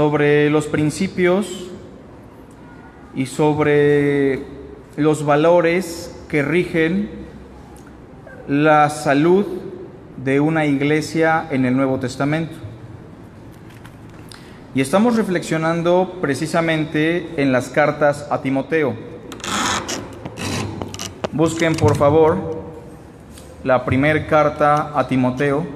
sobre los principios y sobre los valores que rigen la salud de una iglesia en el Nuevo Testamento. Y estamos reflexionando precisamente en las cartas a Timoteo. Busquen por favor la primera carta a Timoteo,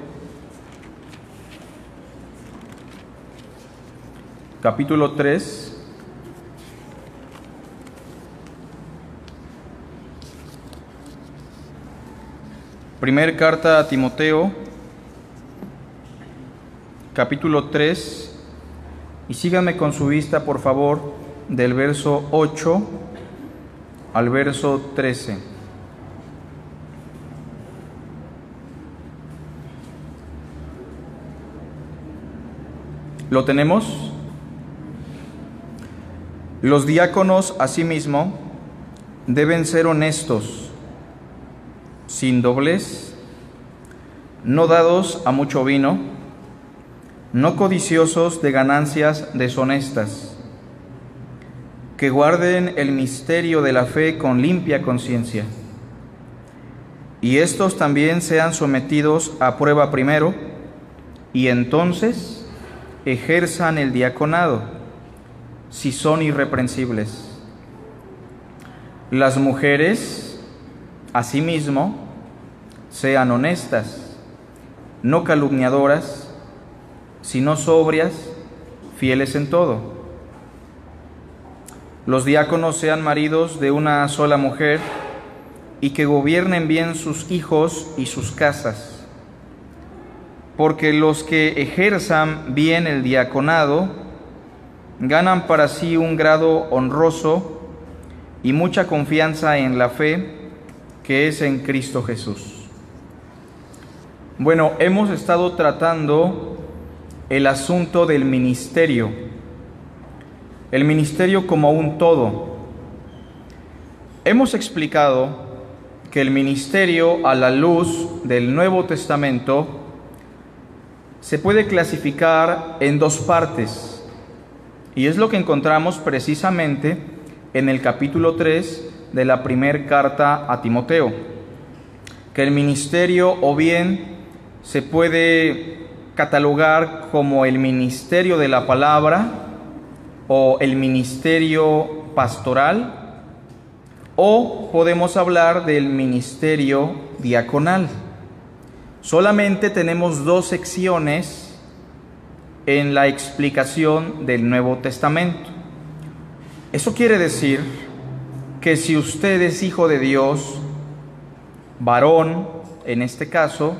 capítulo 3. Primer carta a Timoteo, capítulo 3, y síganme con su vista, por favor, del verso 8 al verso 13. ¿Lo tenemos? Los diáconos, asimismo, deben ser honestos, sin doblez, no dados a mucho vino, no codiciosos de ganancias deshonestas, que guarden el misterio de la fe con limpia conciencia. Y estos también sean sometidos a prueba primero, y entonces ejerzan el diaconado, si son irreprensibles. Las mujeres, asimismo, sean honestas, no calumniadoras, sino sobrias, fieles en todo. Los diáconos sean maridos de una sola mujer y que gobiernen bien sus hijos y sus casas, porque los que ejerzan bien el diaconado ganan para sí un grado honroso y mucha confianza en la fe que es en Cristo Jesús. Bueno, hemos estado tratando el asunto del ministerio, el ministerio como un todo. Hemos explicado que el ministerio a la luz del Nuevo Testamento se puede clasificar en dos partes, y es lo que encontramos precisamente en el capítulo 3 de la primera carta a Timoteo, que el ministerio o bien se puede catalogar como el ministerio de la palabra o el ministerio pastoral, o podemos hablar del ministerio diaconal. Solamente tenemos dos secciones en la explicación del Nuevo Testamento. Eso quiere decir que si usted es hijo de Dios, varón en este caso,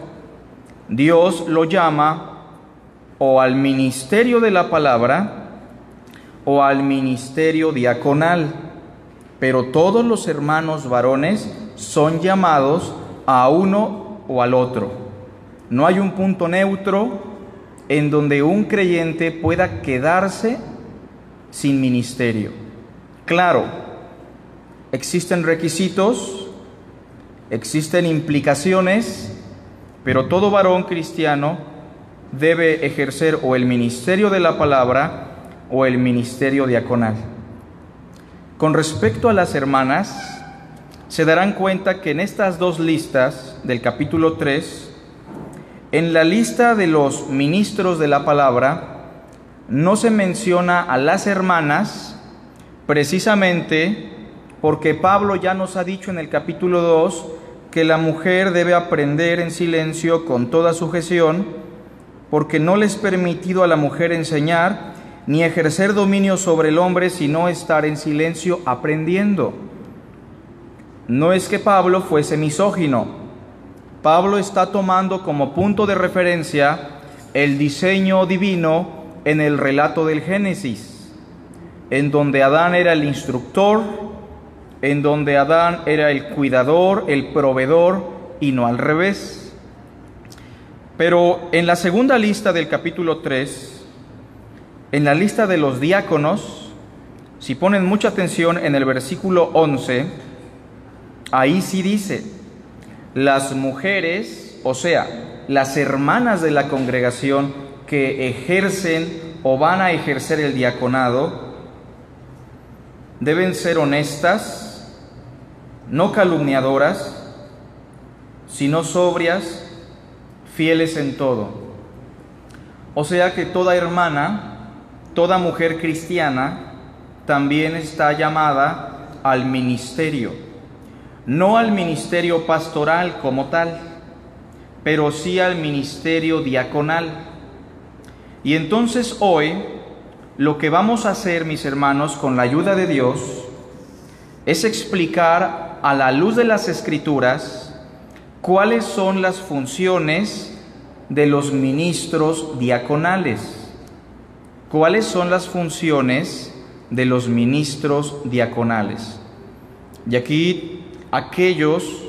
Dios lo llama o al ministerio de la palabra o al ministerio diaconal, pero todos los hermanos varones son llamados a uno o al otro. No hay un punto neutro en donde un creyente pueda quedarse sin ministerio. Claro, existen requisitos, existen implicaciones, pero todo varón cristiano debe ejercer o el ministerio de la palabra o el ministerio diaconal. Con respecto a las hermanas, se darán cuenta que en estas dos listas del capítulo 3, en la lista de los ministros de la palabra, no se menciona a las hermanas precisamente porque Pablo ya nos ha dicho en el capítulo 2 que la mujer debe aprender en silencio con toda sujeción, porque no le es permitido a la mujer enseñar ni ejercer dominio sobre el hombre, sino estar en silencio aprendiendo. No es que Pablo fuese misógino. Pablo está tomando como punto de referencia el diseño divino en el relato del Génesis, en donde Adán era el instructor, en donde Adán era el cuidador, el proveedor, y no al revés. Pero en la segunda lista del capítulo 3, en la lista de los diáconos, si ponen mucha atención en el versículo 11, ahí sí dice, las mujeres, o sea, las hermanas de la congregación que ejercen o van a ejercer el diaconado deben ser honestas, no calumniadoras, sino sobrias, fieles en todo. O sea que toda hermana, toda mujer cristiana, también está llamada al ministerio, no al ministerio pastoral como tal, pero sí al ministerio diaconal. Y entonces hoy lo que vamos a hacer, mis hermanos, con la ayuda de Dios, es explicar a la luz de las escrituras cuáles son las funciones de los ministros diaconales. ¿Cuáles son las funciones de los ministros diaconales? Y aquí aquellos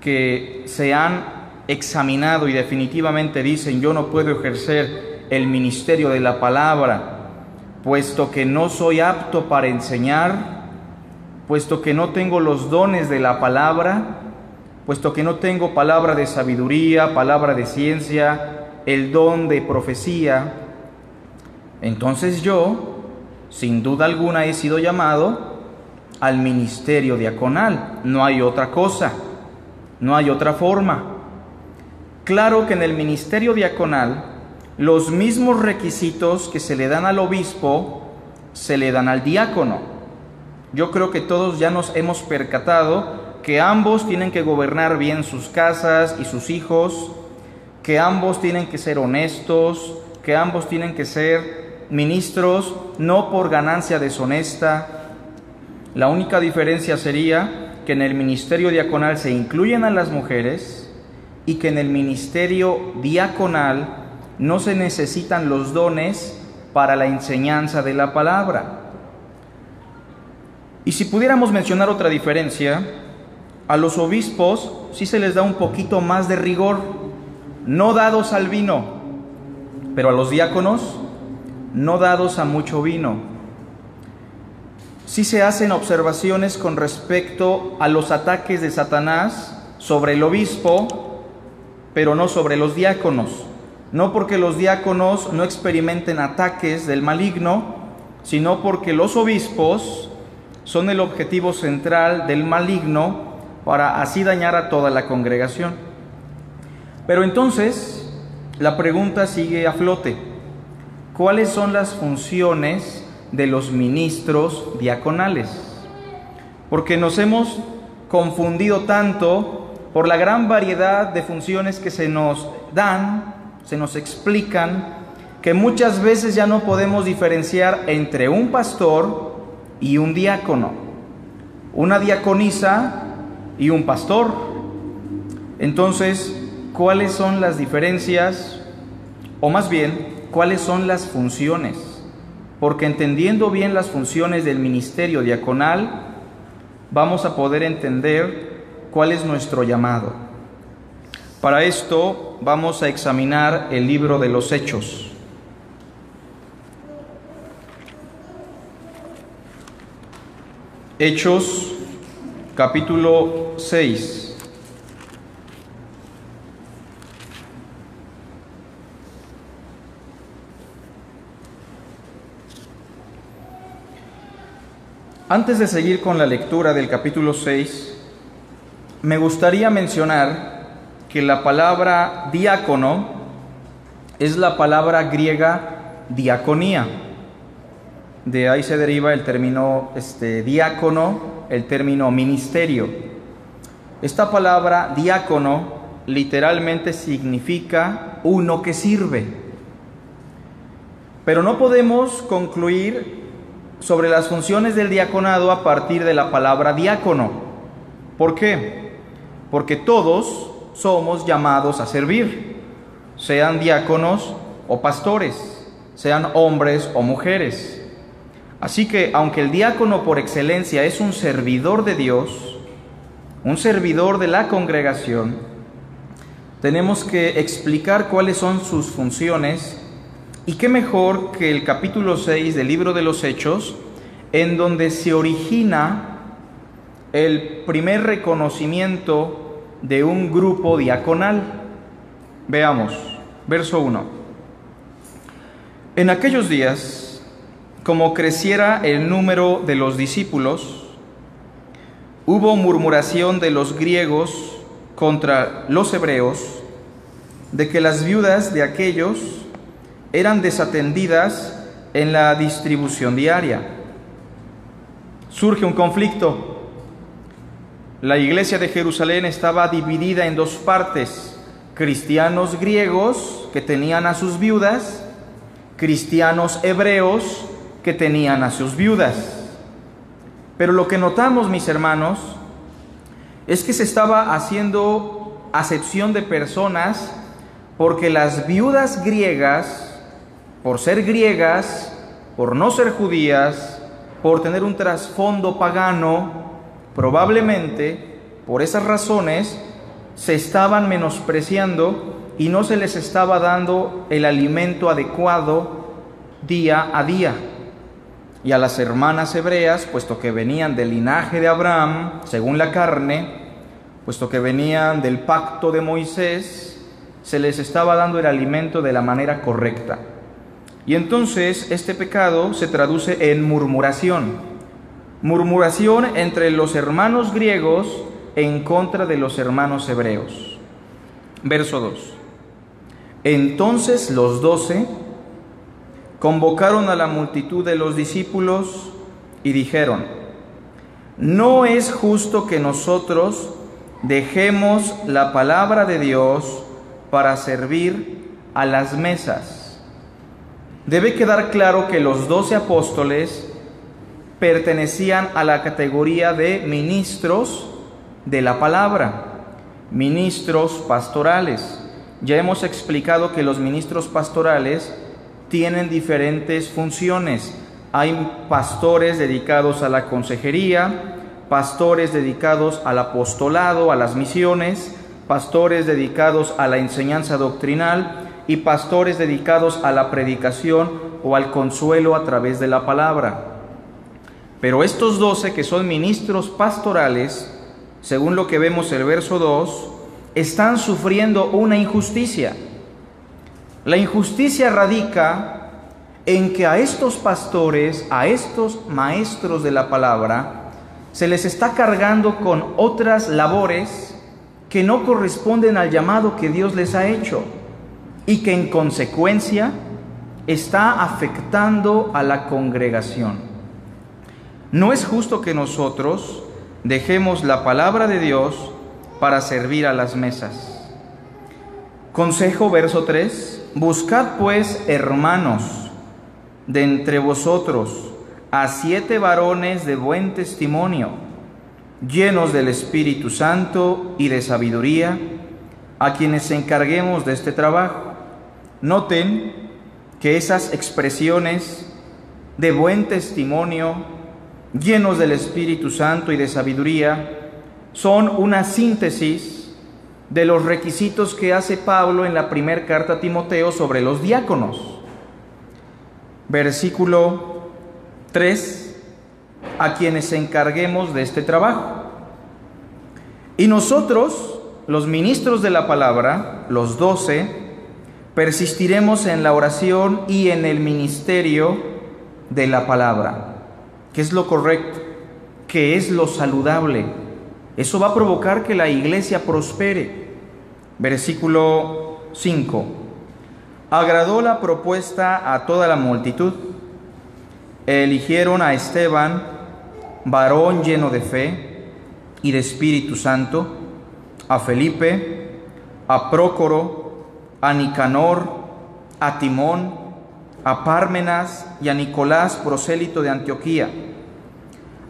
que se han examinado y definitivamente dicen yo no puedo ejercer el ministerio de la palabra puesto que no soy apto para enseñar, puesto que no tengo los dones de la palabra, puesto que no tengo palabra de sabiduría, palabra de ciencia, el don de profecía, entonces yo, sin duda alguna, he sido llamado al ministerio diaconal. No hay otra cosa, no hay otra forma. Claro que en el ministerio diaconal los mismos requisitos que se le dan al obispo se le dan al diácono. Yo creo que todos ya nos hemos percatado que ambos tienen que gobernar bien sus casas y sus hijos, que ambos tienen que ser honestos, que ambos tienen que ser ministros, no por ganancia deshonesta. La única diferencia sería que en el ministerio diaconal se incluyen a las mujeres y que en el ministerio diaconal no se necesitan los dones para la enseñanza de la palabra. Y si pudiéramos mencionar otra diferencia, a los obispos sí se les da un poquito más de rigor, no dados al vino, pero a los diáconos no dados a mucho vino. Sí se hacen observaciones con respecto a los ataques de Satanás sobre el obispo, pero no sobre los diáconos no porque los diáconos no experimenten ataques del maligno, sino porque los obispos son el objetivo central del maligno para así dañar a toda la congregación. Pero entonces la pregunta sigue a flote. ¿Cuáles son las funciones de los ministros diaconales? Porque nos hemos confundido tanto por la gran variedad de funciones que se nos dan se nos explican que muchas veces ya no podemos diferenciar entre un pastor y un diácono, una diaconisa y un pastor. Entonces, ¿cuáles son las diferencias? O más bien, ¿cuáles son las funciones? Porque entendiendo bien las funciones del ministerio diaconal, vamos a poder entender cuál es nuestro llamado. Para esto vamos a examinar el libro de los Hechos. Hechos capítulo 6. Antes de seguir con la lectura del capítulo 6, me gustaría mencionar que la palabra diácono es la palabra griega diaconía. De ahí se deriva el término este, diácono, el término ministerio. Esta palabra diácono literalmente significa uno que sirve. Pero no podemos concluir sobre las funciones del diaconado a partir de la palabra diácono. ¿Por qué? Porque todos somos llamados a servir, sean diáconos o pastores, sean hombres o mujeres. Así que aunque el diácono por excelencia es un servidor de Dios, un servidor de la congregación, tenemos que explicar cuáles son sus funciones y qué mejor que el capítulo 6 del libro de los Hechos, en donde se origina el primer reconocimiento de un grupo diaconal. Veamos, verso 1. En aquellos días, como creciera el número de los discípulos, hubo murmuración de los griegos contra los hebreos de que las viudas de aquellos eran desatendidas en la distribución diaria. Surge un conflicto. La iglesia de Jerusalén estaba dividida en dos partes, cristianos griegos que tenían a sus viudas cristianos hebreos que tenían a sus viudas. Pero lo que notamos, mis hermanos, es que se estaba haciendo acepción de personas porque las viudas griegas, por ser griegas, por no ser judías, por tener un trasfondo pagano, probablemente por esas razones se estaban menospreciando y no se les estaba dando el alimento adecuado día a día. Y a las hermanas hebreas, puesto que venían del linaje de Abraham, según la carne, puesto que venían del pacto de Moisés, se les estaba dando el alimento de la manera correcta. Y entonces este pecado se traduce en murmuración. Murmuración entre los hermanos griegos en contra de los hermanos hebreos. Verso 2. Entonces los doce convocaron a la multitud de los discípulos y dijeron, no es justo que nosotros dejemos la palabra de Dios para servir a las mesas. Debe quedar claro que los doce apóstoles pertenecían a la categoría de ministros de la palabra, ministros pastorales. Ya hemos explicado que los ministros pastorales tienen diferentes funciones. Hay pastores dedicados a la consejería, pastores dedicados al apostolado, a las misiones, pastores dedicados a la enseñanza doctrinal y pastores dedicados a la predicación o al consuelo a través de la palabra. Pero estos doce que son ministros pastorales, según lo que vemos el verso 2, están sufriendo una injusticia. La injusticia radica en que a estos pastores, a estos maestros de la palabra, se les está cargando con otras labores que no corresponden al llamado que Dios les ha hecho y que en consecuencia está afectando a la congregación. No es justo que nosotros dejemos la palabra de Dios para servir a las mesas. Consejo verso 3, buscad pues hermanos de entre vosotros a siete varones de buen testimonio, llenos del Espíritu Santo y de sabiduría, a quienes encarguemos de este trabajo. Noten que esas expresiones de buen testimonio, llenos del Espíritu Santo y de sabiduría, son una síntesis de los requisitos que hace Pablo en la primera carta a Timoteo sobre los diáconos. Versículo 3, a quienes encarguemos de este trabajo. Y nosotros, los ministros de la palabra, los doce, persistiremos en la oración y en el ministerio de la palabra, que es lo correcto, que es lo saludable eso va a provocar que la iglesia prospere. Versículo 5. Agradó la propuesta a toda la multitud. Eligieron a Esteban, varón lleno de fe y de Espíritu Santo, a Felipe, a Prócoro, a Nicanor, a Timón, a Pármenas y a Nicolás, prosélito de Antioquía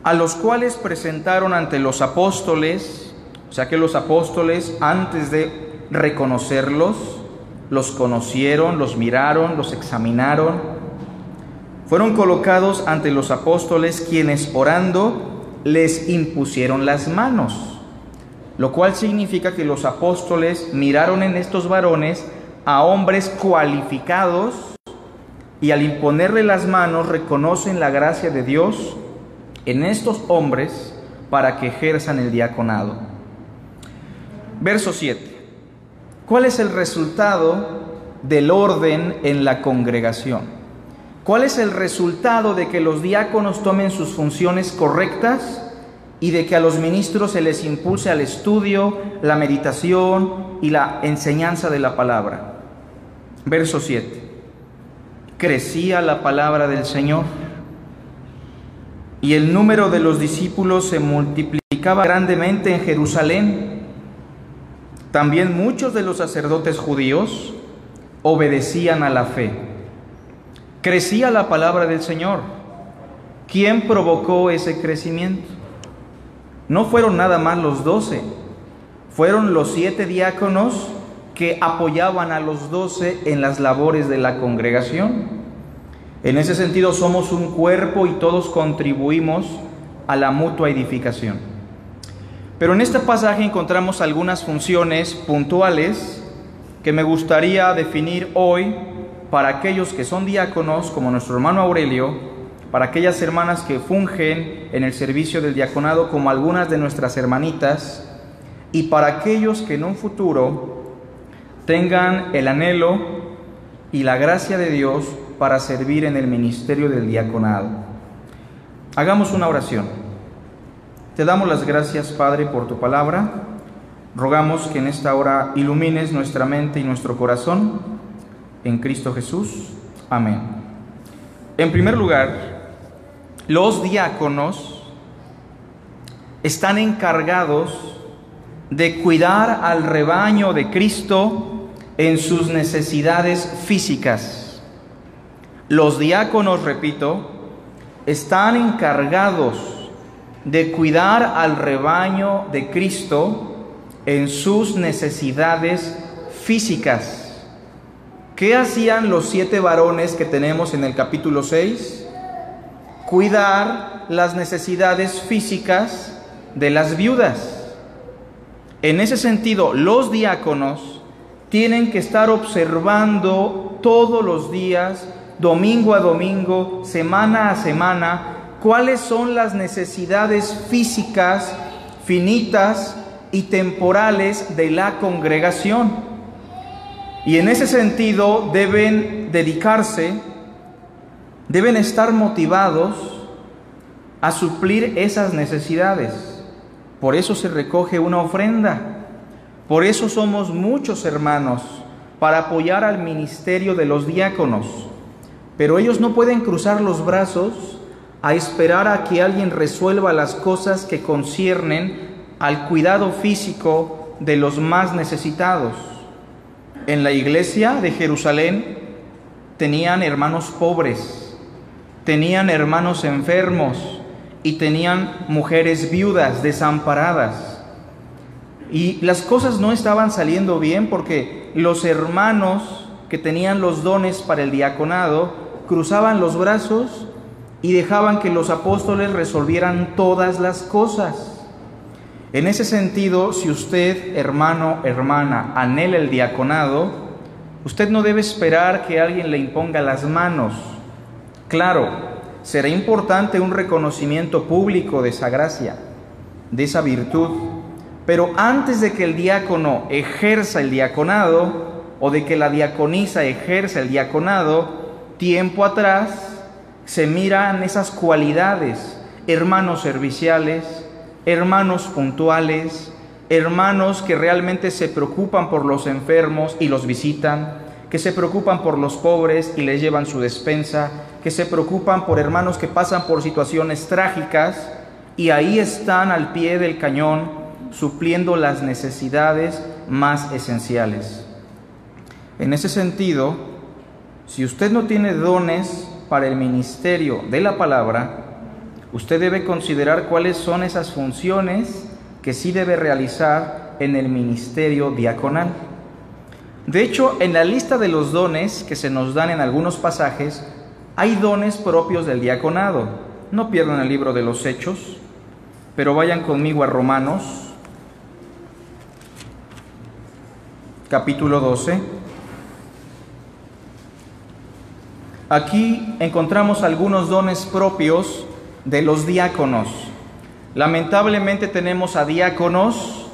a los cuales presentaron ante los apóstoles, o sea que los apóstoles antes de reconocerlos, los conocieron, los miraron, los examinaron, fueron colocados ante los apóstoles quienes orando les impusieron las manos, lo cual significa que los apóstoles miraron en estos varones a hombres cualificados y al imponerle las manos reconocen la gracia de Dios en estos hombres para que ejerzan el diaconado. Verso 7. ¿Cuál es el resultado del orden en la congregación? ¿Cuál es el resultado de que los diáconos tomen sus funciones correctas y de que a los ministros se les impulse al estudio, la meditación y la enseñanza de la palabra? Verso 7. Crecía la palabra del Señor y el número de los discípulos se multiplicaba grandemente en Jerusalén. También muchos de los sacerdotes judíos obedecían a la fe. Crecía la palabra del Señor. ¿Quién provocó ese crecimiento? No fueron nada más los doce, fueron los siete diáconos que apoyaban a los doce en las labores de la congregación. En ese sentido somos un cuerpo y todos contribuimos a la mutua edificación. Pero en este pasaje encontramos algunas funciones puntuales que me gustaría definir hoy para aquellos que son diáconos, como nuestro hermano Aurelio, para aquellas hermanas que fungen en el servicio del diaconado, como algunas de nuestras hermanitas, y para aquellos que en un futuro tengan el anhelo y la gracia de Dios para servir en el ministerio del diaconado. Hagamos una oración. Te damos las gracias, Padre, por tu palabra. Rogamos que en esta hora ilumines nuestra mente y nuestro corazón. En Cristo Jesús. Amén. En primer lugar, los diáconos están encargados de cuidar al rebaño de Cristo en sus necesidades físicas. Los diáconos, repito, están encargados de cuidar al rebaño de Cristo en sus necesidades físicas. ¿Qué hacían los siete varones que tenemos en el capítulo 6? Cuidar las necesidades físicas de las viudas. En ese sentido, los diáconos tienen que estar observando todos los días domingo a domingo, semana a semana, cuáles son las necesidades físicas, finitas y temporales de la congregación. Y en ese sentido deben dedicarse, deben estar motivados a suplir esas necesidades. Por eso se recoge una ofrenda. Por eso somos muchos hermanos para apoyar al ministerio de los diáconos. Pero ellos no pueden cruzar los brazos a esperar a que alguien resuelva las cosas que conciernen al cuidado físico de los más necesitados. En la iglesia de Jerusalén tenían hermanos pobres, tenían hermanos enfermos y tenían mujeres viudas, desamparadas. Y las cosas no estaban saliendo bien porque los hermanos que tenían los dones para el diaconado cruzaban los brazos y dejaban que los apóstoles resolvieran todas las cosas. En ese sentido, si usted, hermano, hermana, anhela el diaconado, usted no debe esperar que alguien le imponga las manos. Claro, será importante un reconocimiento público de esa gracia, de esa virtud, pero antes de que el diácono ejerza el diaconado o de que la diaconisa ejerza el diaconado, tiempo atrás se miran esas cualidades, hermanos serviciales, hermanos puntuales, hermanos que realmente se preocupan por los enfermos y los visitan, que se preocupan por los pobres y les llevan su despensa, que se preocupan por hermanos que pasan por situaciones trágicas y ahí están al pie del cañón supliendo las necesidades más esenciales. En ese sentido, si usted no tiene dones para el ministerio de la palabra, usted debe considerar cuáles son esas funciones que sí debe realizar en el ministerio diaconal. De hecho, en la lista de los dones que se nos dan en algunos pasajes, hay dones propios del diaconado. No pierdan el libro de los Hechos, pero vayan conmigo a Romanos, capítulo 12. Aquí encontramos algunos dones propios de los diáconos. Lamentablemente tenemos a diáconos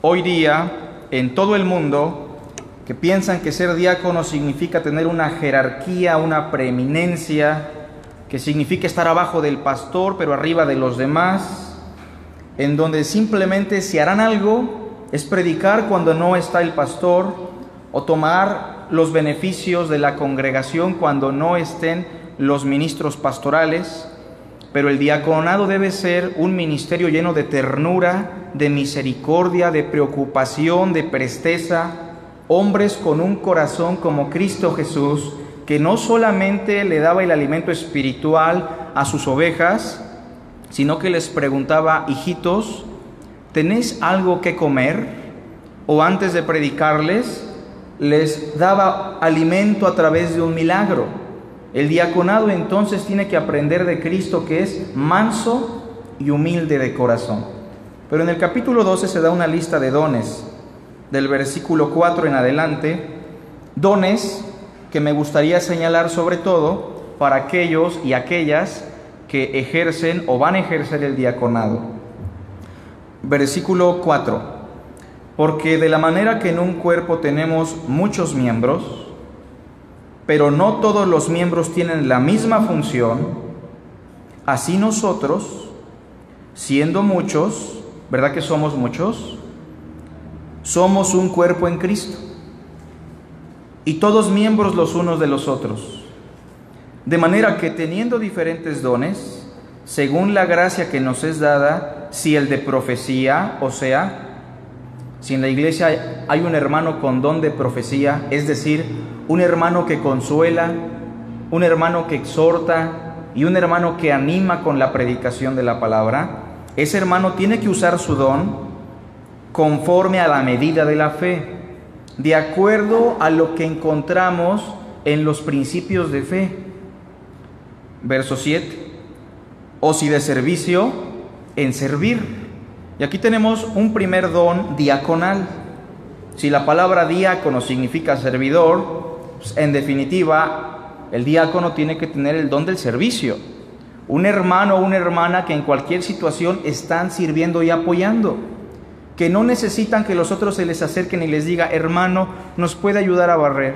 hoy día en todo el mundo que piensan que ser diácono significa tener una jerarquía, una preeminencia, que significa estar abajo del pastor pero arriba de los demás, en donde simplemente si harán algo es predicar cuando no está el pastor o tomar los beneficios de la congregación cuando no estén los ministros pastorales, pero el diaconado debe ser un ministerio lleno de ternura, de misericordia, de preocupación, de presteza, hombres con un corazón como Cristo Jesús, que no solamente le daba el alimento espiritual a sus ovejas, sino que les preguntaba, hijitos, ¿tenéis algo que comer? O antes de predicarles, les daba alimento a través de un milagro. El diaconado entonces tiene que aprender de Cristo que es manso y humilde de corazón. Pero en el capítulo 12 se da una lista de dones, del versículo 4 en adelante, dones que me gustaría señalar sobre todo para aquellos y aquellas que ejercen o van a ejercer el diaconado. Versículo 4. Porque de la manera que en un cuerpo tenemos muchos miembros, pero no todos los miembros tienen la misma función, así nosotros, siendo muchos, ¿verdad que somos muchos? Somos un cuerpo en Cristo y todos miembros los unos de los otros. De manera que teniendo diferentes dones, según la gracia que nos es dada, si el de profecía, o sea, si en la iglesia hay un hermano con don de profecía, es decir, un hermano que consuela, un hermano que exhorta y un hermano que anima con la predicación de la palabra, ese hermano tiene que usar su don conforme a la medida de la fe de acuerdo a lo que encontramos en los principios de fe. Verso 7. O si de servicio, en servir. Y aquí tenemos un primer don diaconal. Si la palabra diácono significa servidor, pues, en definitiva, el diácono tiene que tener el don del servicio. Un hermano o una hermana que en cualquier situación están sirviendo y apoyando que no necesitan que los otros se les acerquen y les diga, hermano, nos puede ayudar a barrer,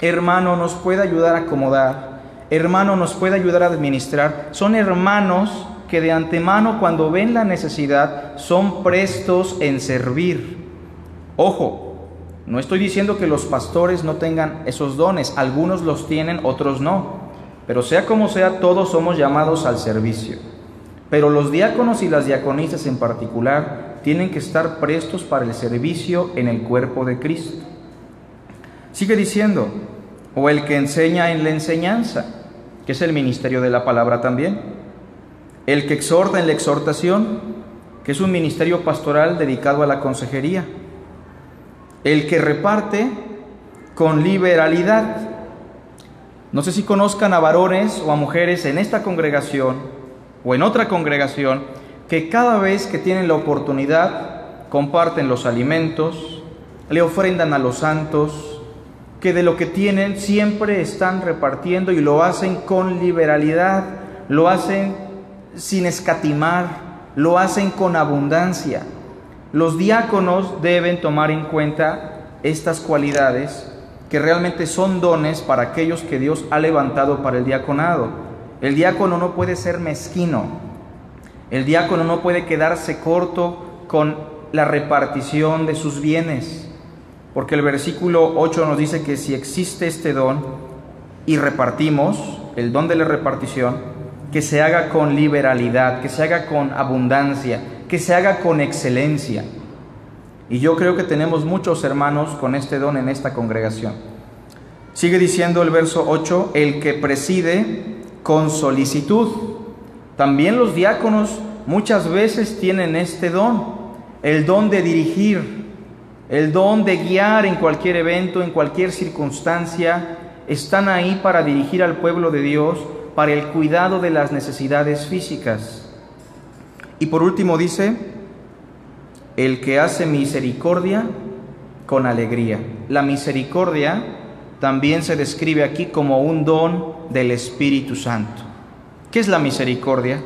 hermano, nos puede ayudar a acomodar, hermano, nos puede ayudar a administrar. Son hermanos que de antemano cuando ven la necesidad son prestos en servir. Ojo, no estoy diciendo que los pastores no tengan esos dones, algunos los tienen, otros no, pero sea como sea, todos somos llamados al servicio. Pero los diáconos y las diaconisas en particular tienen que estar prestos para el servicio en el cuerpo de Cristo. Sigue diciendo, o el que enseña en la enseñanza, que es el ministerio de la palabra también. El que exhorta en la exhortación, que es un ministerio pastoral dedicado a la consejería. El que reparte con liberalidad. No sé si conozcan a varones o a mujeres en esta congregación o en otra congregación que cada vez que tienen la oportunidad comparten los alimentos, le ofrendan a los santos, que de lo que tienen siempre están repartiendo y lo hacen con liberalidad, lo hacen sin escatimar, lo hacen con abundancia. Los diáconos deben tomar en cuenta estas cualidades que realmente son dones para aquellos que Dios ha levantado para el diaconado. El diácono no puede ser mezquino, el diácono no puede quedarse corto con la repartición de sus bienes, porque el versículo 8 nos dice que si existe este don y repartimos, el don de la repartición, que se haga con liberalidad, que se haga con abundancia, que se haga con excelencia. Y yo creo que tenemos muchos hermanos con este don en esta congregación. Sigue diciendo el verso 8, el que preside con solicitud. También los diáconos muchas veces tienen este don, el don de dirigir, el don de guiar en cualquier evento, en cualquier circunstancia. Están ahí para dirigir al pueblo de Dios, para el cuidado de las necesidades físicas. Y por último dice, el que hace misericordia con alegría. La misericordia también se describe aquí como un don del Espíritu Santo. ¿Qué es la misericordia?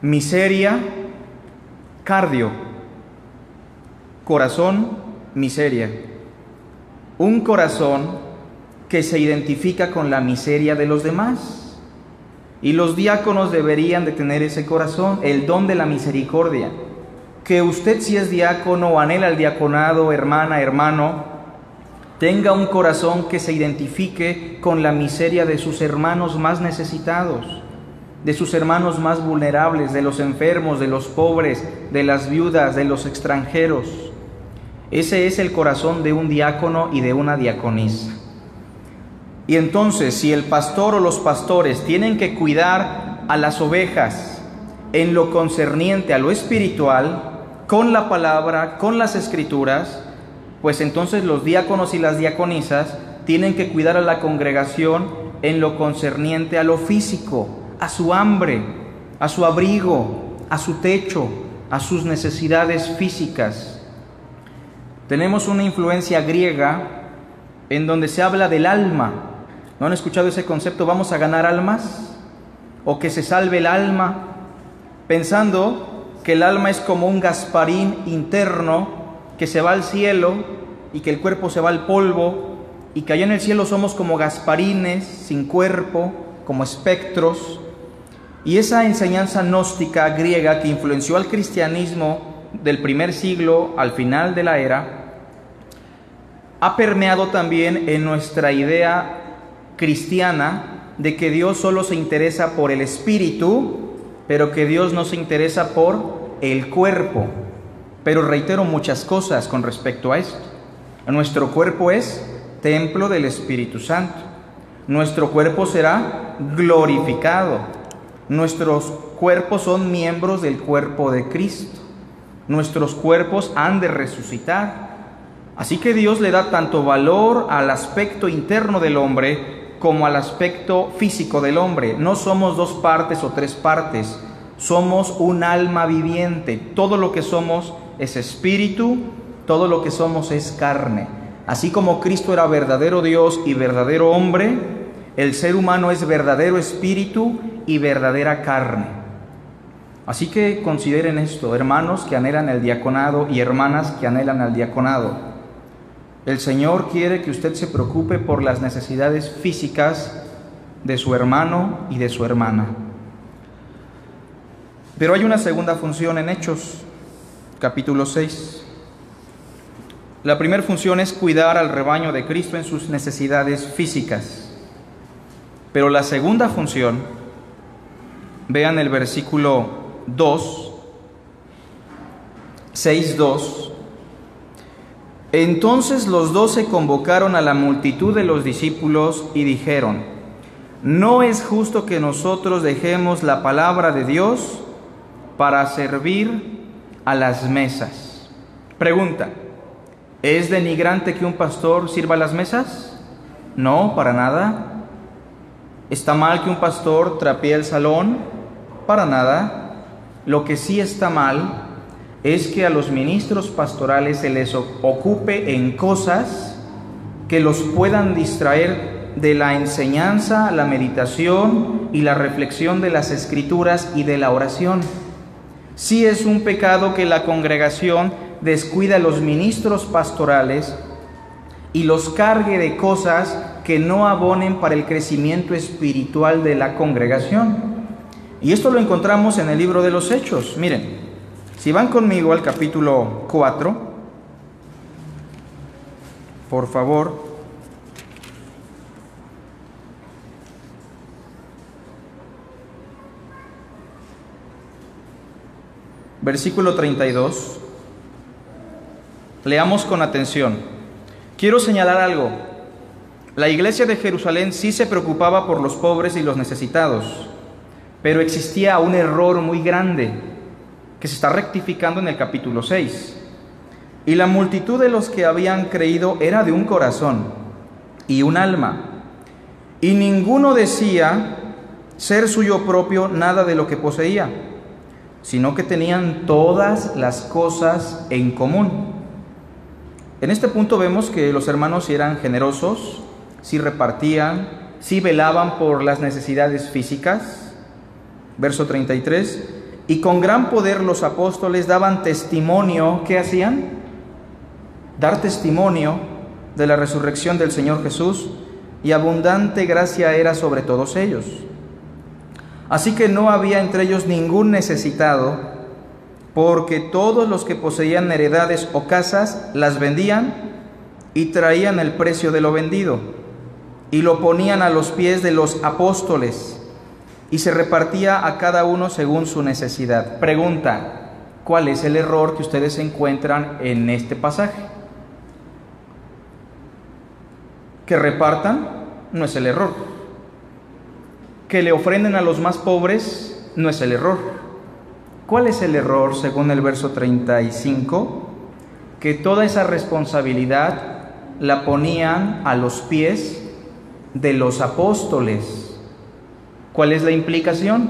Miseria, cardio, corazón, miseria. un corazón que se identifica con la miseria de los demás. Y los diáconos deberían de tener ese corazón, el don de la misericordia. Que usted si es diácono o anhela el diaconado, hermana, hermano, tenga un corazón que se identifique con la miseria de sus hermanos más necesitados, de sus hermanos más vulnerables, de los enfermos, de los pobres, de las viudas, de los extranjeros. Ese es el corazón de un diácono y de una diaconisa. Y entonces, si el pastor o los pastores tienen que cuidar a las ovejas en lo concerniente a lo espiritual, con la palabra, con las escrituras, pues entonces los diáconos y las diaconisas tienen que cuidar a la congregación en lo concerniente a lo físico, a su hambre, a su abrigo, a su techo, a sus necesidades físicas. Tenemos una influencia griega en donde se habla del alma. ¿No han escuchado ese concepto? ¿Vamos a ganar almas? ¿O que se salve el alma? Pensando que el alma es como un gasparín interno que se va al cielo y que el cuerpo se va al polvo y que allá en el cielo somos como gasparines sin cuerpo, como espectros. Y esa enseñanza gnóstica griega que influenció al cristianismo del primer siglo al final de la era, ha permeado también en nuestra idea cristiana de que Dios solo se interesa por el espíritu, pero que Dios no se interesa por el cuerpo. Pero reitero muchas cosas con respecto a esto. Nuestro cuerpo es templo del Espíritu Santo. Nuestro cuerpo será glorificado. Nuestros cuerpos son miembros del cuerpo de Cristo. Nuestros cuerpos han de resucitar. Así que Dios le da tanto valor al aspecto interno del hombre como al aspecto físico del hombre. No somos dos partes o tres partes. Somos un alma viviente. Todo lo que somos es espíritu, todo lo que somos es carne. Así como Cristo era verdadero Dios y verdadero hombre, el ser humano es verdadero espíritu y verdadera carne. Así que consideren esto, hermanos que anhelan el diaconado y hermanas que anhelan al diaconado. El Señor quiere que usted se preocupe por las necesidades físicas de su hermano y de su hermana. Pero hay una segunda función en Hechos capítulo 6. La primera función es cuidar al rebaño de Cristo en sus necesidades físicas. Pero la segunda función, vean el versículo 2, 6, 2. Entonces los doce convocaron a la multitud de los discípulos y dijeron, no es justo que nosotros dejemos la palabra de Dios para servir a las mesas. Pregunta, ¿es denigrante que un pastor sirva a las mesas? No, para nada. ¿Está mal que un pastor trapee el salón? Para nada. Lo que sí está mal es que a los ministros pastorales se les ocupe en cosas que los puedan distraer de la enseñanza, la meditación y la reflexión de las escrituras y de la oración. Sí es un pecado que la congregación descuida a los ministros pastorales y los cargue de cosas que no abonen para el crecimiento espiritual de la congregación. Y esto lo encontramos en el libro de los Hechos. Miren, si van conmigo al capítulo 4, por favor, versículo 32. Leamos con atención. Quiero señalar algo. La iglesia de Jerusalén sí se preocupaba por los pobres y los necesitados, pero existía un error muy grande que se está rectificando en el capítulo 6. Y la multitud de los que habían creído era de un corazón y un alma, y ninguno decía ser suyo propio nada de lo que poseía sino que tenían todas las cosas en común. En este punto vemos que los hermanos eran generosos, sí repartían, sí velaban por las necesidades físicas. Verso 33, y con gran poder los apóstoles daban testimonio, ¿qué hacían? Dar testimonio de la resurrección del Señor Jesús, y abundante gracia era sobre todos ellos. Así que no había entre ellos ningún necesitado, porque todos los que poseían heredades o casas las vendían y traían el precio de lo vendido y lo ponían a los pies de los apóstoles y se repartía a cada uno según su necesidad. Pregunta, ¿cuál es el error que ustedes encuentran en este pasaje? Que repartan no es el error. Que le ofrenden a los más pobres no es el error. ¿Cuál es el error según el verso 35? Que toda esa responsabilidad la ponían a los pies de los apóstoles. ¿Cuál es la implicación?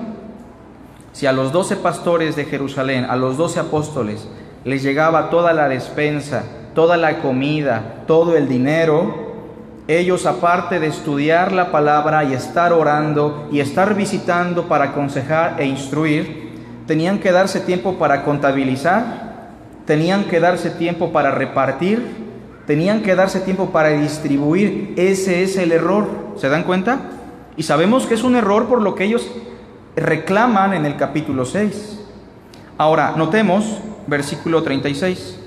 Si a los doce pastores de Jerusalén, a los doce apóstoles, les llegaba toda la despensa, toda la comida, todo el dinero, ellos aparte de estudiar la palabra y estar orando y estar visitando para aconsejar e instruir, tenían que darse tiempo para contabilizar, tenían que darse tiempo para repartir, Tenían que darse tiempo para distribuir. Ese es el error. ¿Se dan cuenta? Y sabemos que es un error por lo que ellos reclaman en el capítulo 6. Ahora, notemos versículo 36.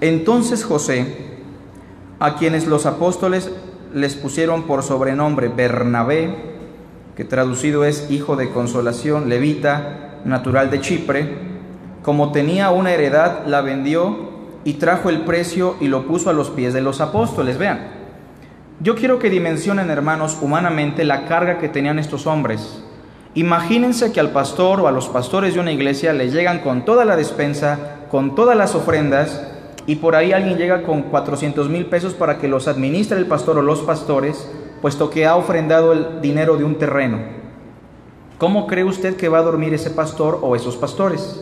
Entonces José, a quienes los apóstoles les pusieron por sobrenombre Bernabé, que traducido es hijo de consolación, levita, natural de Chipre, como tenía una heredad, la vendió y trajo el precio y lo puso a los pies de los apóstoles. Vean, yo quiero que dimensionen, hermanos, humanamente la carga que tenían estos hombres. Imagínense que al pastor o a los pastores de una iglesia le llegan con toda la despensa, con todas las ofrendas, y por ahí alguien llega con 400 mil pesos para que los administre el pastor o los pastores, puesto que ha ofrendado el dinero de un terreno. ¿Cómo cree usted que va a dormir ese pastor o esos pastores?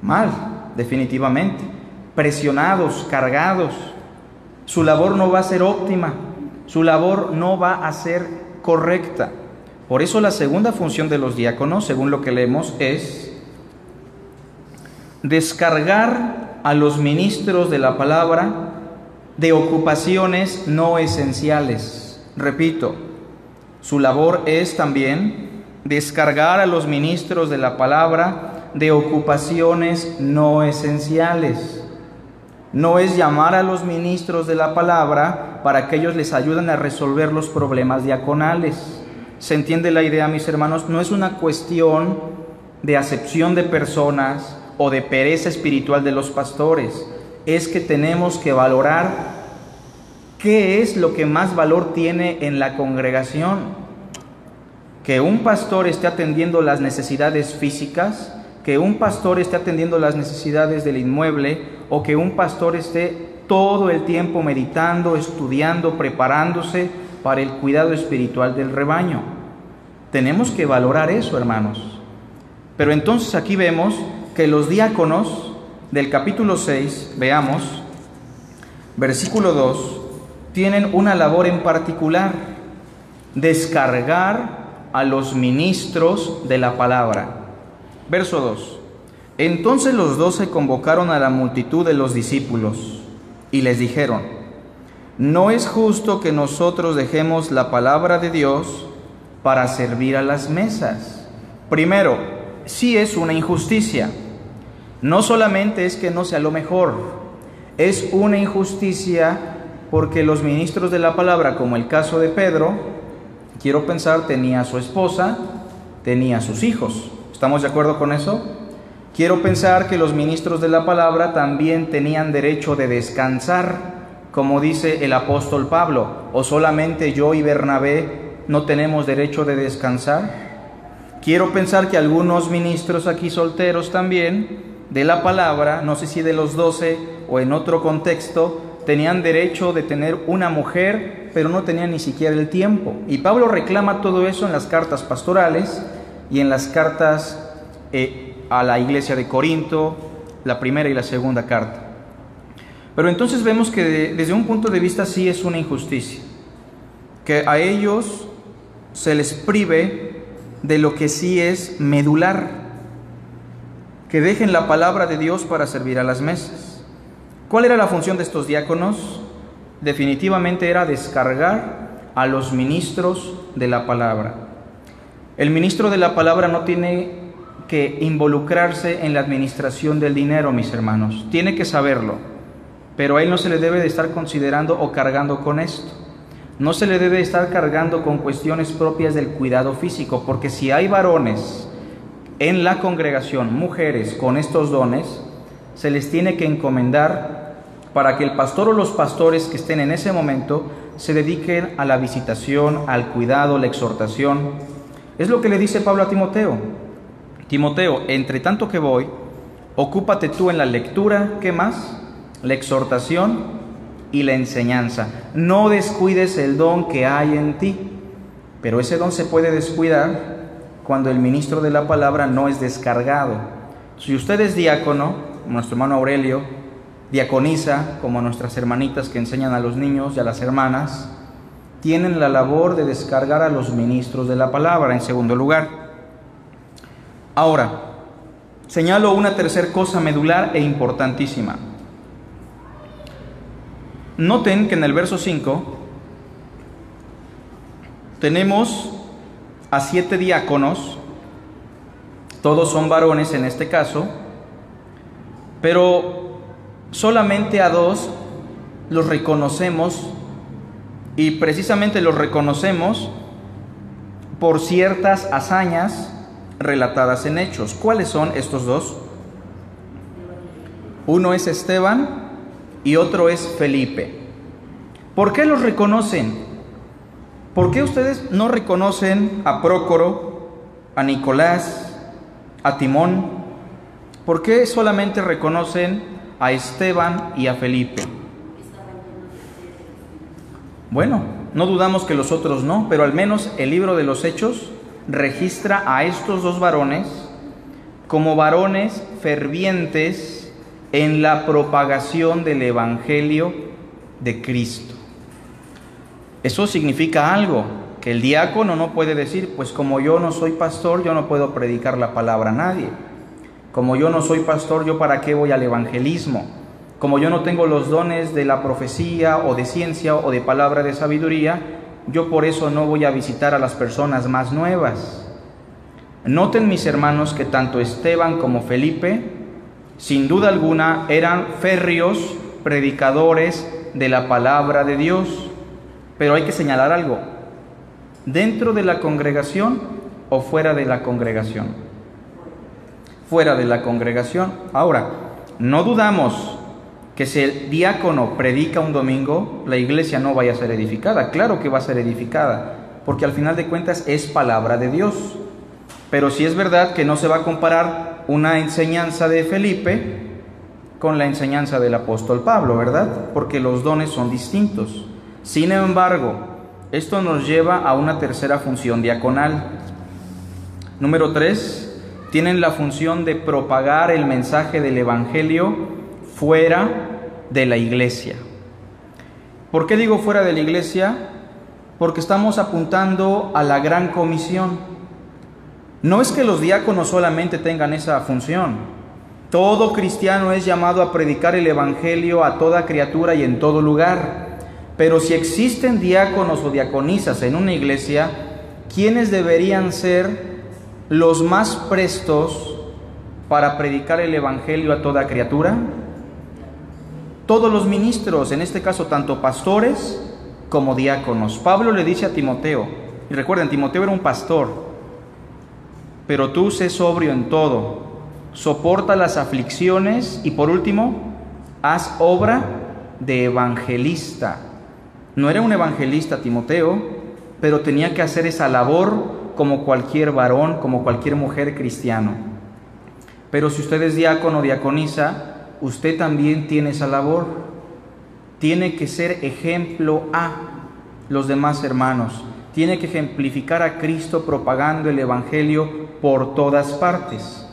Mal, definitivamente presionados, cargados. Su labor no va a ser óptima, su labor no va a ser correcta. Por eso la segunda función de los diáconos, según lo que leemos, es descargar a los ministros de la palabra de ocupaciones no esenciales. Repito, su labor es también descargar a los ministros de la palabra de ocupaciones no esenciales no es llamar a los ministros de la palabra para que ellos les ayuden a resolver los problemas diaconales. ¿Se entiende la idea, mis hermanos? No es una cuestión de acepción de personas o de pereza espiritual de los pastores. Es que tenemos que valorar qué es lo que más valor tiene en la congregación. Que un pastor esté atendiendo las necesidades físicas, que un pastor esté atendiendo las necesidades del inmueble o que un pastor esté todo el tiempo meditando, estudiando, preparándose para el cuidado espiritual del rebaño. Tenemos que valorar eso, hermanos. Pero entonces aquí vemos que los diáconos del capítulo 6, veamos, versículo 2, tienen una labor en particular, descargar a los ministros de la palabra. Verso 2. Entonces los doce convocaron a la multitud de los discípulos y les dijeron, no es justo que nosotros dejemos la palabra de Dios para servir a las mesas. Primero, sí es una injusticia. No solamente es que no sea lo mejor, es una injusticia porque los ministros de la palabra, como el caso de Pedro, quiero pensar, tenía a su esposa, tenía a sus hijos. ¿Estamos de acuerdo con eso? Quiero pensar que los ministros de la palabra también tenían derecho de descansar, como dice el apóstol Pablo, o solamente yo y Bernabé no tenemos derecho de descansar. Quiero pensar que algunos ministros aquí solteros también de la palabra, no sé si de los doce o en otro contexto, tenían derecho de tener una mujer, pero no tenían ni siquiera el tiempo. Y Pablo reclama todo eso en las cartas pastorales y en las cartas eh, a la iglesia de Corinto, la primera y la segunda carta. Pero entonces vemos que desde un punto de vista sí es una injusticia, que a ellos se les prive de lo que sí es medular, que dejen la palabra de Dios para servir a las mesas. ¿Cuál era la función de estos diáconos? definitivamente era descargar a los ministros de la palabra. El ministro de la palabra no tiene que involucrarse en la administración del dinero, mis hermanos. Tiene que saberlo. Pero a él no se le debe de estar considerando o cargando con esto. No se le debe estar cargando con cuestiones propias del cuidado físico, porque si hay varones en la congregación, mujeres con estos dones, se les tiene que encomendar para que el pastor o los pastores que estén en ese momento se dediquen a la visitación, al cuidado, la exhortación. Es lo que le dice Pablo a Timoteo. Timoteo, entre tanto que voy, ocúpate tú en la lectura, ¿qué más? La exhortación y la enseñanza. No descuides el don que hay en ti, pero ese don se puede descuidar cuando el ministro de la palabra no es descargado. Si usted es diácono, nuestro hermano Aurelio, diaconiza, como nuestras hermanitas que enseñan a los niños y a las hermanas, tienen la labor de descargar a los ministros de la palabra, en segundo lugar. Ahora, señalo una tercera cosa medular e importantísima. Noten que en el verso 5 tenemos a siete diáconos, todos son varones en este caso, pero solamente a dos los reconocemos y precisamente los reconocemos por ciertas hazañas relatadas en hechos. ¿Cuáles son estos dos? Uno es Esteban y otro es Felipe. ¿Por qué los reconocen? ¿Por qué ustedes no reconocen a Prócoro, a Nicolás, a Timón? ¿Por qué solamente reconocen a Esteban y a Felipe? Bueno, no dudamos que los otros no, pero al menos el libro de los Hechos registra a estos dos varones como varones fervientes en la propagación del Evangelio de Cristo. Eso significa algo, que el diácono no puede decir, pues como yo no soy pastor, yo no puedo predicar la palabra a nadie. Como yo no soy pastor, yo para qué voy al evangelismo. Como yo no tengo los dones de la profecía o de ciencia o de palabra de sabiduría, yo por eso no voy a visitar a las personas más nuevas. Noten mis hermanos que tanto Esteban como Felipe sin duda alguna eran férreos predicadores de la palabra de Dios. Pero hay que señalar algo, dentro de la congregación o fuera de la congregación. Fuera de la congregación. Ahora, no dudamos que si el diácono predica un domingo, la iglesia no vaya a ser edificada. Claro que va a ser edificada, porque al final de cuentas es palabra de Dios. Pero si es verdad que no se va a comparar una enseñanza de Felipe con la enseñanza del apóstol Pablo, ¿verdad? Porque los dones son distintos. Sin embargo, esto nos lleva a una tercera función diaconal. Número tres, tienen la función de propagar el mensaje del Evangelio fuera de la iglesia. ¿Por qué digo fuera de la iglesia? Porque estamos apuntando a la gran comisión. No es que los diáconos solamente tengan esa función. Todo cristiano es llamado a predicar el Evangelio a toda criatura y en todo lugar. Pero si existen diáconos o diaconisas en una iglesia, ¿quiénes deberían ser los más prestos para predicar el Evangelio a toda criatura? Todos los ministros, en este caso tanto pastores como diáconos. Pablo le dice a Timoteo, y recuerden, Timoteo era un pastor, pero tú sé sobrio en todo, soporta las aflicciones y por último, haz obra de evangelista. No era un evangelista Timoteo, pero tenía que hacer esa labor como cualquier varón, como cualquier mujer cristiano. Pero si usted es diácono o diaconisa, usted también tiene esa labor. Tiene que ser ejemplo a los demás hermanos. Tiene que ejemplificar a Cristo propagando el Evangelio por todas partes.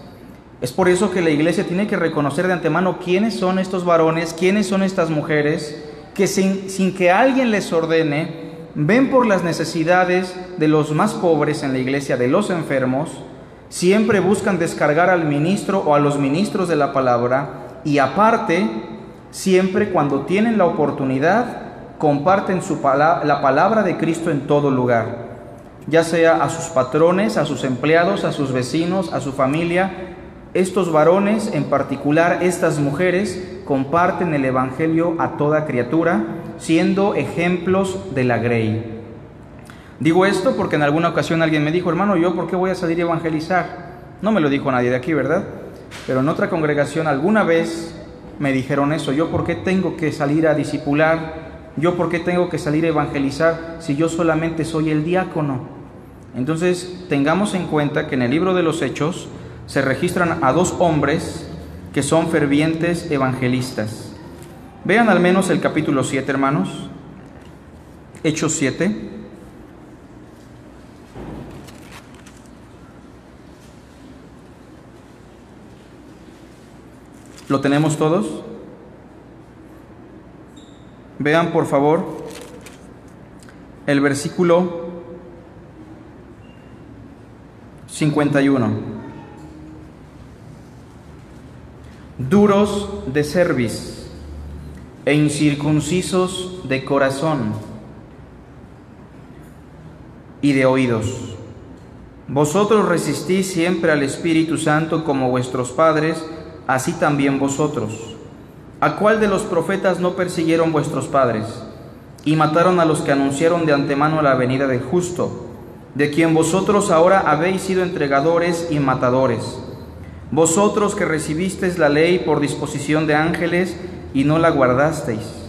Es por eso que la iglesia tiene que reconocer de antemano quiénes son estos varones, quiénes son estas mujeres, que sin, sin, que alguien les ordene, ven por las necesidades de los más pobres en la iglesia, de los enfermos, siempre buscan descargar al ministro o a los ministros de la palabra y aparte, siempre cuando tienen la oportunidad, comparten su la palabra de Cristo en todo lugar, ya sea a sus patrones, a sus empleados, a sus vecinos, a su familia. Estos varones, en particular estas mujeres, comparten el Evangelio a toda criatura, siendo ejemplos de la grey. Digo esto porque en alguna ocasión alguien me dijo, hermano, ¿yo por qué voy a salir a evangelizar? No me lo dijo nadie de aquí, ¿verdad? Pero en otra congregación alguna vez me dijeron eso, ¿yo por qué tengo que salir a discipular? ¿Yo por qué tengo que salir a evangelizar si yo solamente soy el diácono? Entonces, tengamos en cuenta que en el libro de los Hechos se registran a dos hombres que son fervientes evangelistas. Vean al menos el capítulo 7, hermanos. Hechos 7. ¿Lo tenemos todos? Vean por favor el versículo 51. Duros de cerviz e incircuncisos de corazón y de oídos. Vosotros resistís siempre al Espíritu Santo como vuestros padres, así también vosotros. ¿A cuál de los profetas no persiguieron vuestros padres y mataron a los que anunciaron de antemano la venida del justo, de quien vosotros ahora habéis sido entregadores y matadores? Vosotros que recibisteis la ley por disposición de ángeles y no la guardasteis.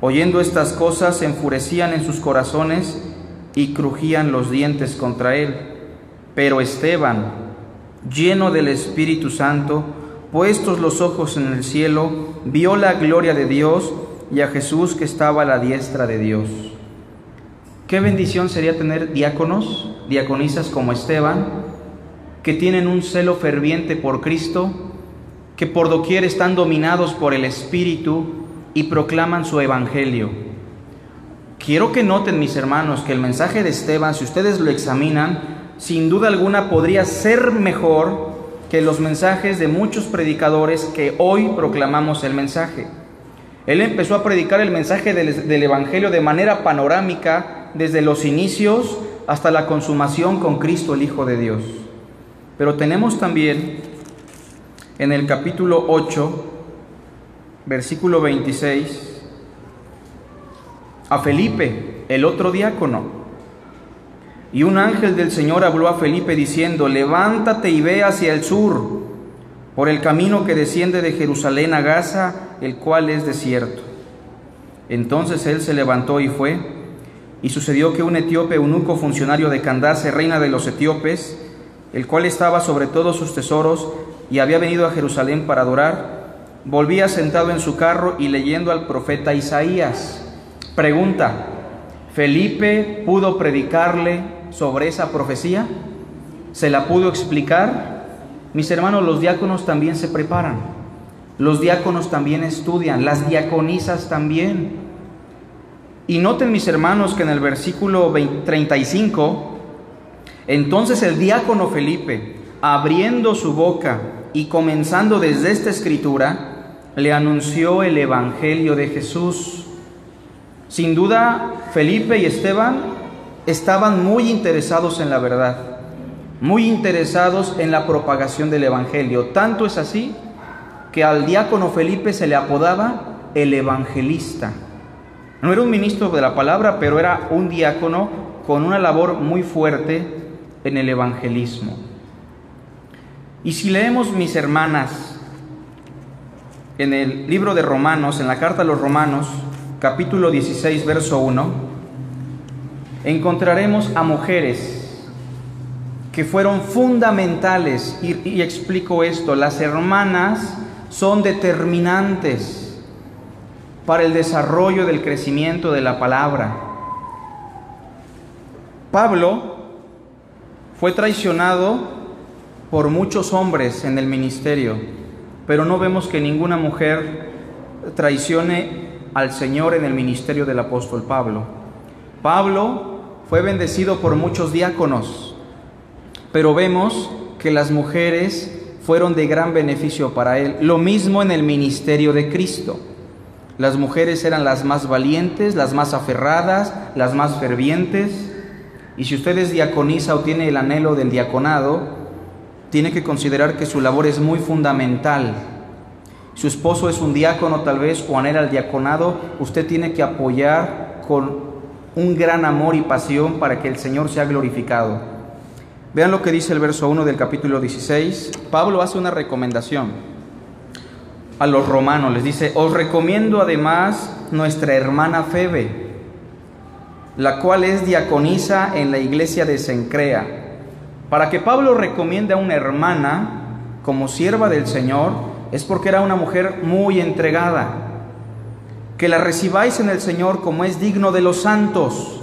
Oyendo estas cosas se enfurecían en sus corazones y crujían los dientes contra él. Pero Esteban, lleno del Espíritu Santo, puestos los ojos en el cielo, vio la gloria de Dios y a Jesús que estaba a la diestra de Dios. Qué bendición sería tener diáconos, diaconisas como Esteban, que tienen un celo ferviente por Cristo, que por doquier están dominados por el Espíritu y proclaman su Evangelio. Quiero que noten, mis hermanos, que el mensaje de Esteban, si ustedes lo examinan, sin duda alguna podría ser mejor que los mensajes de muchos predicadores que hoy proclamamos el mensaje. Él empezó a predicar el mensaje del, Evangelio de manera panorámica desde los inicios hasta la consumación con Cristo el Hijo de Dios. Pero tenemos también en el capítulo 8, versículo 26, a Felipe, el otro diácono, y un ángel del Señor habló a Felipe diciendo, levántate y ve hacia el sur, por el camino que desciende de Jerusalén a Gaza, el cual es desierto. Entonces él se levantó y fue, y sucedió que un etíope eunuco funcionario de Candace, reina de los etíopes, el cual estaba sobre todos sus tesoros y había venido a Jerusalén para adorar, volvía sentado en su carro y leyendo al profeta Isaías. Pregunta, ¿Felipe pudo predicarle sobre esa profecía? ¿Se la pudo explicar? Mis hermanos, los diáconos también se preparan. Los diáconos también estudian, las diaconisas también. Y noten mis hermanos que en el versículo 35, entonces el diácono Felipe, abriendo su boca y comenzando desde esta escritura, le anunció el Evangelio de Jesús. Sin duda, Felipe y Esteban estaban muy interesados en la verdad, muy interesados en la propagación del Evangelio. Tanto es así que al diácono Felipe se le apodaba el evangelista. No era un ministro de la palabra, pero era un diácono con una labor muy fuerte en el evangelismo. Y si leemos, mis hermanas, en el libro de Romanos, en la carta a los Romanos, capítulo 16, verso 1, encontraremos a mujeres que fueron fundamentales, y, explico esto, las hermanas son determinantes para el desarrollo del crecimiento de la palabra. Pablo fue traicionado por muchos hombres en el ministerio, pero no vemos que ninguna mujer traicione al Señor en el ministerio del apóstol Pablo. Pablo fue bendecido por muchos diáconos, pero vemos que las mujeres fueron de gran beneficio para él. Lo mismo en el ministerio de Cristo. Las mujeres eran las más valientes, las más aferradas, las más fervientes. Y si usted es diaconisa o tiene el anhelo del diaconado, tiene que considerar que su labor es muy fundamental. Su esposo es un diácono tal vez o anhela el diaconado, usted tiene que apoyar con un gran amor y pasión para que el Señor sea glorificado. Vean lo que dice el verso 1 del capítulo 16. Pablo hace una recomendación a los romanos. Les dice, os recomiendo además nuestra hermana Febe, la cual es diaconisa en la iglesia de Sencrea. Para que Pablo recomiende a una hermana como sierva del Señor, es porque era una mujer muy entregada. Que la recibáis en el Señor como es digno de los santos.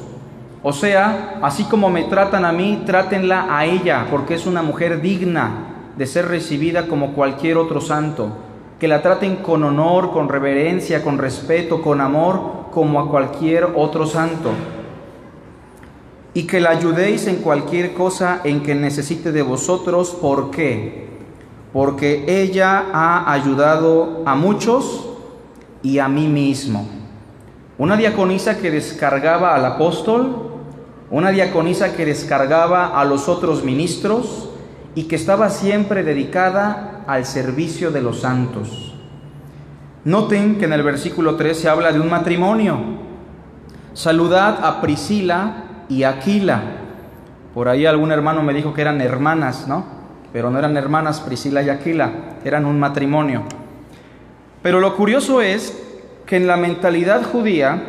O sea, así como me tratan a mí, trátenla a ella, porque es una mujer digna de ser recibida como cualquier otro santo que la traten con honor, con reverencia, con respeto, con amor, como a cualquier otro santo. Y que la ayudéis en cualquier cosa en que necesite de vosotros. ¿Por qué? Porque ella ha ayudado a muchos y a mí mismo. Una diaconisa que descargaba al apóstol, una diaconisa que descargaba a los otros ministros y que estaba siempre dedicada al servicio de los santos. Noten que en el versículo 3 se habla de un matrimonio. Saludad a Priscila y Aquila. Por ahí algún hermano me dijo que eran hermanas, ¿no? Pero no eran hermanas Priscila y Aquila, eran un matrimonio. Pero lo curioso es que en la mentalidad judía,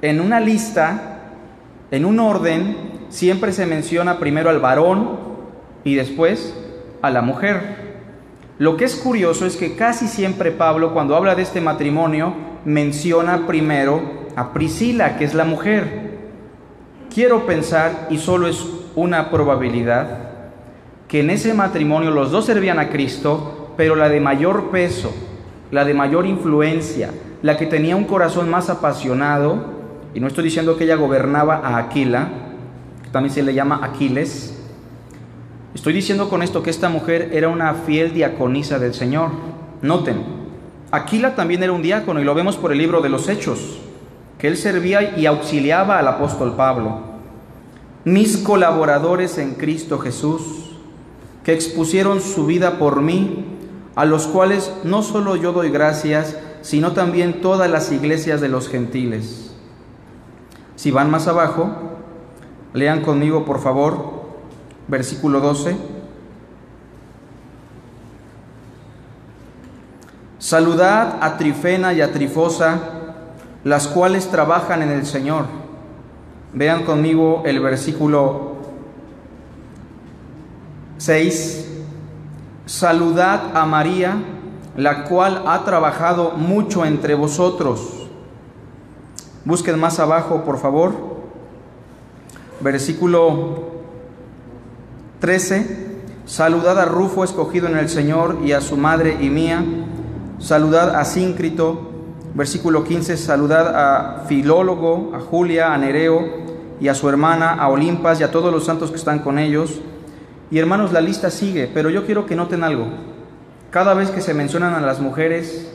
en una lista, en un orden, siempre se menciona primero al varón y después a la mujer. Lo que es curioso es que casi siempre Pablo, cuando habla de este matrimonio, menciona primero a Priscila, que es la mujer. Quiero pensar, y solo es una probabilidad, que en ese matrimonio los dos servían a Cristo, pero la de mayor peso, la de mayor influencia, la que tenía un corazón más apasionado, y no estoy diciendo que ella gobernaba a Aquila, que también se le llama Aquiles, Estoy diciendo con esto que esta mujer era una fiel diaconisa del Señor. Noten, Aquila también era un diácono y lo vemos por el libro de los Hechos, que él servía y auxiliaba al apóstol Pablo. Mis colaboradores en Cristo Jesús, que expusieron su vida por mí, a los cuales no solo yo doy gracias, sino también todas las iglesias de los gentiles. Si van más abajo, lean conmigo por favor versículo 12. Saludad a Trifena y a Trifosa, las cuales trabajan en el Señor. Vean conmigo el versículo 6. Saludad a María, la cual ha trabajado mucho entre vosotros. Busquen más abajo, por favor. Versículo 13. Saludad a Rufo escogido en el Señor y a su madre y mía. Saludad a Síncrito. Versículo 15. Saludad a Filólogo, a Julia, a Nereo y a su hermana, a Olimpas y a todos los santos que están con ellos. Y hermanos, la lista sigue, pero yo quiero que noten algo. Cada vez que se mencionan a las mujeres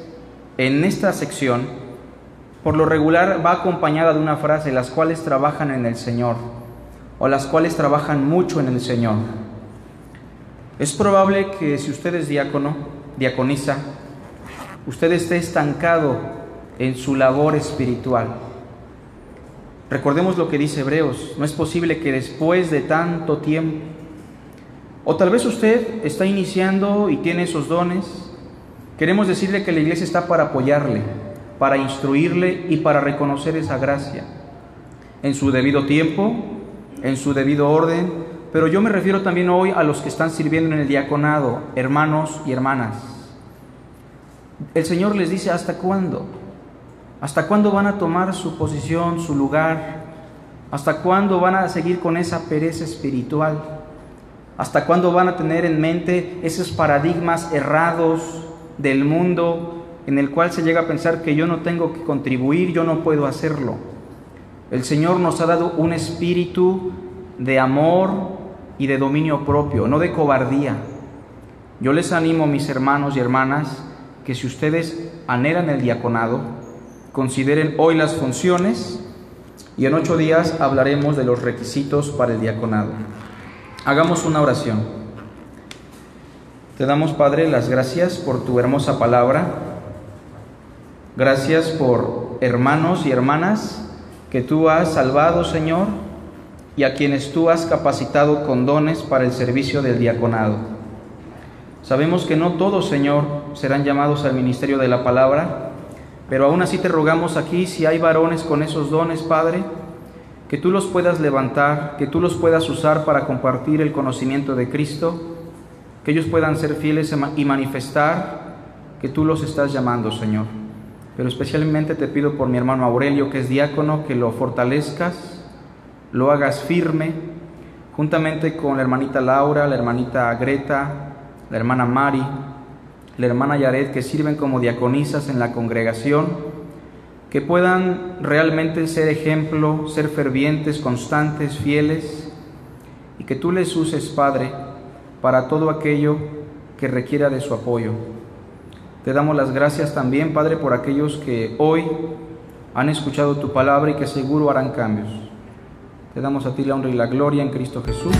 en esta sección, por lo regular va acompañada de una frase, las cuales trabajan en el Señor o las cuales trabajan mucho en el Señor. Es probable que si usted es diácono, diaconisa, usted esté estancado en su labor espiritual. Recordemos lo que dice Hebreos, no es posible que después de tanto tiempo, o tal vez usted está iniciando y tiene esos dones, queremos decirle que la iglesia está para apoyarle, para instruirle y para reconocer esa gracia. En su debido tiempo, en su debido orden, pero yo me refiero también hoy a los que están sirviendo en el diaconado, hermanos y hermanas. El Señor les dice, ¿hasta cuándo? ¿Hasta cuándo van a tomar su posición, su lugar? ¿Hasta cuándo van a seguir con esa pereza espiritual? ¿Hasta cuándo van a tener en mente esos paradigmas errados del mundo en el cual se llega a pensar que yo no tengo que contribuir, yo no puedo hacerlo? El Señor nos ha dado un espíritu de amor y de dominio propio, no de cobardía. Yo les animo, mis hermanos y hermanas, que si ustedes anhelan el diaconado, consideren hoy las funciones y en ocho días hablaremos de los requisitos para el diaconado. Hagamos una oración. Te damos, Padre, las gracias por tu hermosa palabra. Gracias por hermanos y hermanas que tú has salvado, Señor, y a quienes tú has capacitado con dones para el servicio del diaconado. Sabemos que no todos, Señor, serán llamados al ministerio de la palabra, pero aún así te rogamos aquí, si hay varones con esos dones, Padre, que tú los puedas levantar, que tú los puedas usar para compartir el conocimiento de Cristo, que ellos puedan ser fieles y manifestar que tú los estás llamando, Señor. Pero especialmente te pido por mi hermano Aurelio, que es diácono, que lo fortalezcas, lo hagas firme, juntamente con la hermanita Laura, la hermanita Greta, la hermana Mari, la hermana Yaret, que sirven como diaconisas en la congregación, que puedan realmente ser ejemplo, ser fervientes, constantes, fieles, y que tú les uses, Padre, para todo aquello que requiera de su apoyo. Te damos las gracias también, Padre, por aquellos que hoy han escuchado tu palabra y que seguro harán cambios. Te damos a ti la honra y la gloria en Cristo Jesús.